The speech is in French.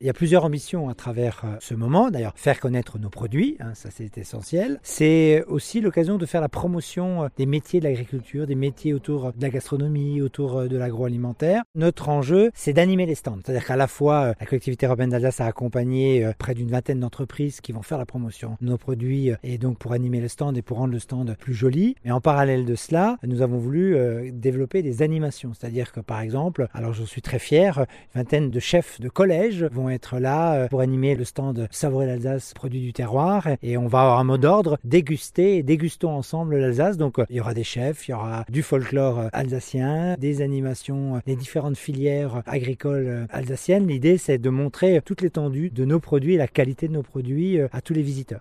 Il y a plusieurs ambitions à travers euh, ce moment. D'ailleurs, faire connaître nos produits, hein, ça c'est essentiel. C'est aussi l'occasion de faire la promotion euh, des métiers de l'agriculture, des métiers autour de la gastronomie, autour euh, de l'agroalimentaire. Notre enjeu, c'est d'animer les stands. C'est-à-dire qu'à la fois, la collectivité urbaine d'Alsace a accompagné près d'une vingtaine d'entreprises qui vont faire la promotion de nos produits et donc pour animer le stand et pour rendre le stand plus joli. Mais en parallèle de cela, nous avons voulu développer des animations. C'est-à-dire que par exemple, alors je suis très fier, une vingtaine de chefs de collège vont être là euh, pour animer le stand Savourer l'Alsace, produit du terroir. Et on va avoir un mot d'ordre, déguster et dégustons ensemble l'Alsace. Donc euh, il y aura des chefs, il y aura du folklore euh, alsacien, des animations des différentes filières agricoles alsaciennes. L'idée c'est de montrer toute l'étendue de nos produits la qualité de nos produits à tous les visiteurs.